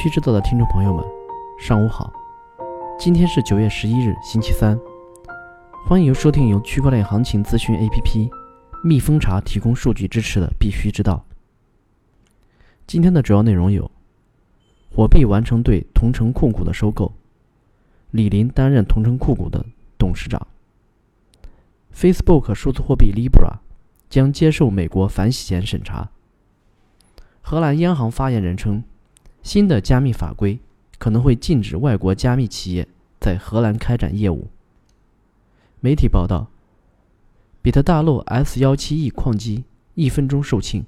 须知道的听众朋友们，上午好。今天是九月十一日，星期三。欢迎收听由区块链行情资讯 APP 蜜蜂茶提供数据支持的《必须知道》。今天的主要内容有：火币完成对同城控股的收购，李林担任同城控股的董事长；Facebook 数字货币 Libra 将接受美国反洗钱审查；荷兰央行发言人称。新的加密法规可能会禁止外国加密企业在荷兰开展业务。媒体报道，比特大陆 S17E 矿机一分钟售罄，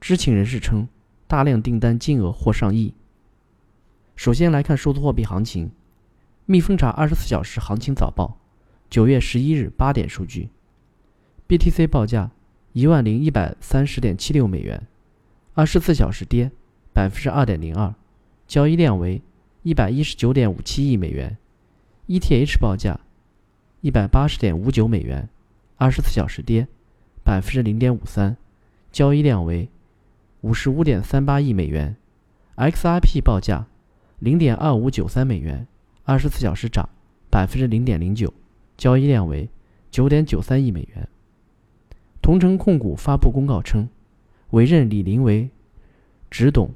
知情人士称，大量订单金额或上亿。首先来看数字货币行情，蜜蜂查二十四小时行情早报，九月十一日八点数据，BTC 报价一万零一百三十点七六美元，二十四小时跌百分之二点零二。交易量为一百一十九点五七亿美元，ETH 报价一百八十点五九美元，二十四小时跌百分之零点五三，交易量为五十五点三八亿美元，XRP 报价零点二五九三美元，二十四小时涨百分之零点零九，交易量为九点九三亿美元。同城控股发布公告称，委任李林为执董、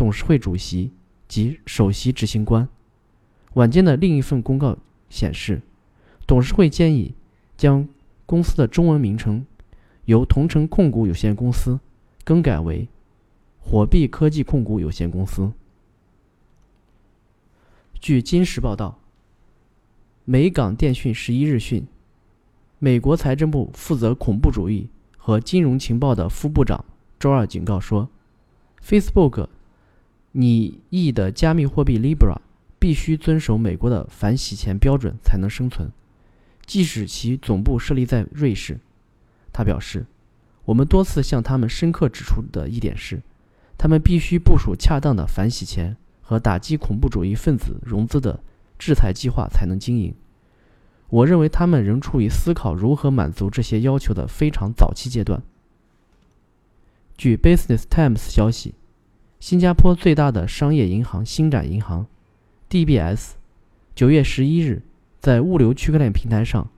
董事会主席。及首席执行官。晚间的另一份公告显示，董事会建议将公司的中文名称由同城控股有限公司更改为火币科技控股有限公司。据金时报道，美港电讯十一日讯，美国财政部负责恐怖主义和金融情报的副部长周二警告说，Facebook。拟议的加密货币 Libra 必须遵守美国的反洗钱标准才能生存，即使其总部设立在瑞士。他表示：“我们多次向他们深刻指出的一点是，他们必须部署恰当的反洗钱和打击恐怖主义分子融资的制裁计划才能经营。我认为他们仍处于思考如何满足这些要求的非常早期阶段。”据 Business Times 消息。新加坡最大的商业银行星展银行 （DBS） 九月十一日在物流区块链平台上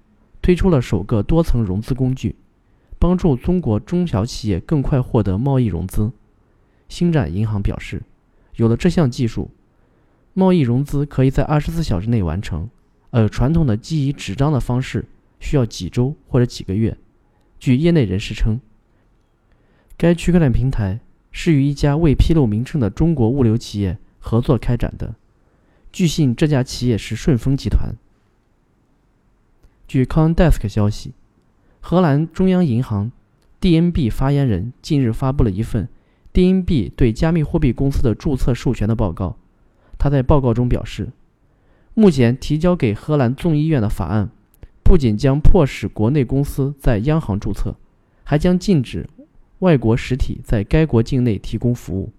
推出了首个多层融资工具，帮助中国中小企业更快获得贸易融资。星展银行表示，有了这项技术，贸易融资可以在二十四小时内完成，而传统的基于纸张的方式需要几周或者几个月。据业内人士称，该区块链平台。是与一家未披露名称的中国物流企业合作开展的。据信，这家企业是顺丰集团。据 CoinDesk 消息，荷兰中央银行 DNB 发言人近日发布了一份 DNB 对加密货币公司的注册授权的报告。他在报告中表示，目前提交给荷兰众议院的法案不仅将迫使国内公司在央行注册，还将禁止。外国实体在该国境内提供服务，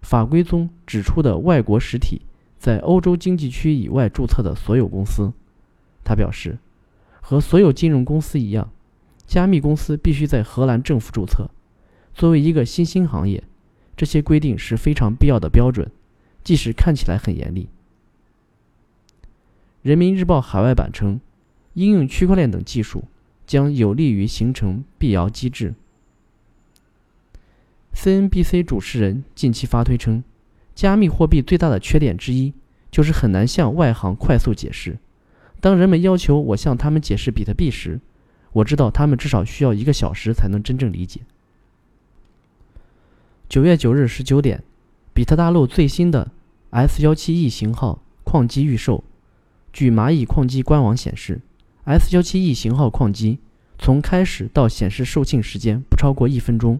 法规中指出的外国实体在欧洲经济区以外注册的所有公司。他表示，和所有金融公司一样，加密公司必须在荷兰政府注册。作为一个新兴行业，这些规定是非常必要的标准，即使看起来很严厉。人民日报海外版称，应用区块链等技术将有利于形成必要机制。CNBC 主持人近期发推称，加密货币最大的缺点之一就是很难向外行快速解释。当人们要求我向他们解释比特币时，我知道他们至少需要一个小时才能真正理解。九月九日十九点，比特大陆最新的 S17E 型号矿机预售。据蚂蚁矿机官网显示，S17E 型号矿机从开始到显示售罄时间不超过一分钟。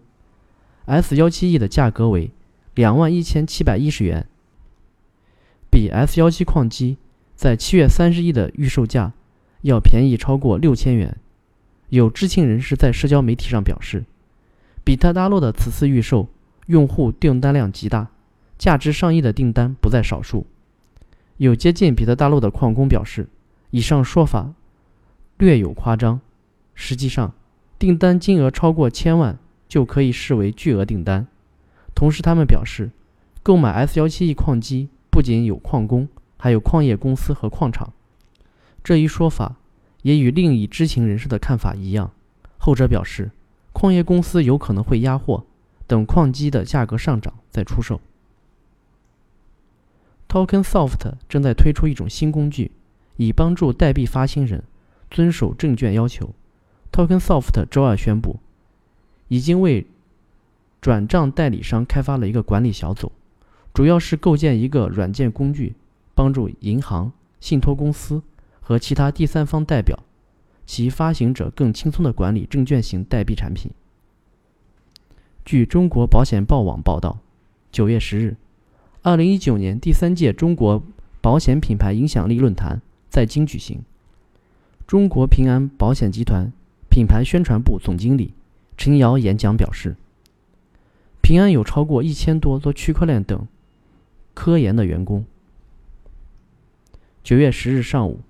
S 幺七 E 的价格为两万一千七百一十元，比 S 幺七矿机在七月三十一的预售价要便宜超过六千元。有知情人士在社交媒体上表示，比特大陆的此次预售用户订单量极大，价值上亿的订单不在少数。有接近比特大陆的矿工表示，以上说法略有夸张，实际上订单金额超过千万。就可以视为巨额订单。同时，他们表示，购买 S 幺七 E 矿机不仅有矿工，还有矿业公司和矿场。这一说法也与另一知情人士的看法一样，后者表示，矿业公司有可能会压货，等矿机的价格上涨再出售。TokenSoft 正在推出一种新工具，以帮助代币发行人遵守证券要求。TokenSoft 周二宣布，已经为转账代理商开发了一个管理小组，主要是构建一个软件工具，帮助银行、信托公司和其他第三方代表其发行者更轻松地管理证券型代币产品。据中国保险报网报道，九月十日，二零一九年第三届中国保险品牌影响力论坛在京举行。中国平安保险集团品牌宣传部总经理陈瑶演讲表示。平安有超过一千多做区块链等科研的员工。九月十日上午，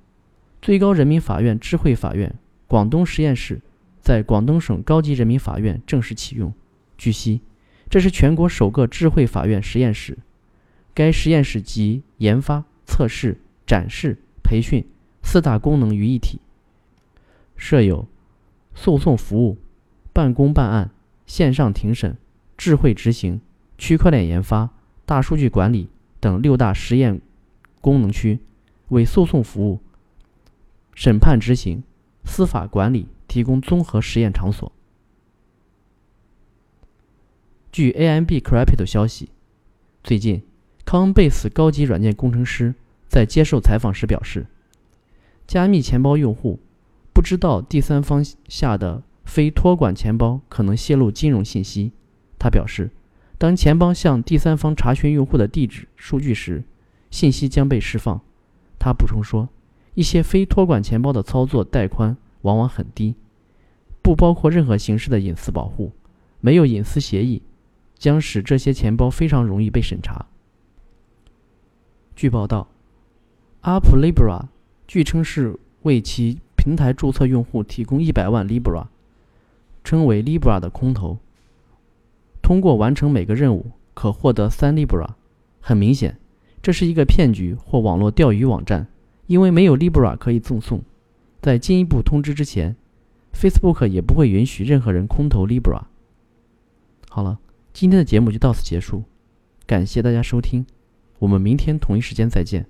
最高人民法院智慧法院广东实验室在广东省高级人民法院正式启用。据悉，这是全国首个智慧法院实验室。该实验室集研发、测试、展示、培训四大功能于一体，设有诉讼服务、办公办案、线上庭审。智慧执行、区块链研发、大数据管理等六大实验功能区，为诉讼服务、审判执行、司法管理提供综合实验场所。据 AMB Crypto 消息，最近，Coinbase 高级软件工程师在接受采访时表示，加密钱包用户不知道第三方下的非托管钱包可能泄露金融信息。他表示，当钱包向第三方查询用户的地址数据时，信息将被释放。他补充说，一些非托管钱包的操作带宽往往很低，不包括任何形式的隐私保护，没有隐私协议，将使这些钱包非常容易被审查。据报道，Up Libra 据称是为其平台注册用户提供一百万 Libra，称为 Libra 的空投。通过完成每个任务可获得三 Libra，很明显，这是一个骗局或网络钓鱼网站，因为没有 Libra 可以赠送。在进一步通知之前，Facebook 也不会允许任何人空投 Libra。好了，今天的节目就到此结束，感谢大家收听，我们明天同一时间再见。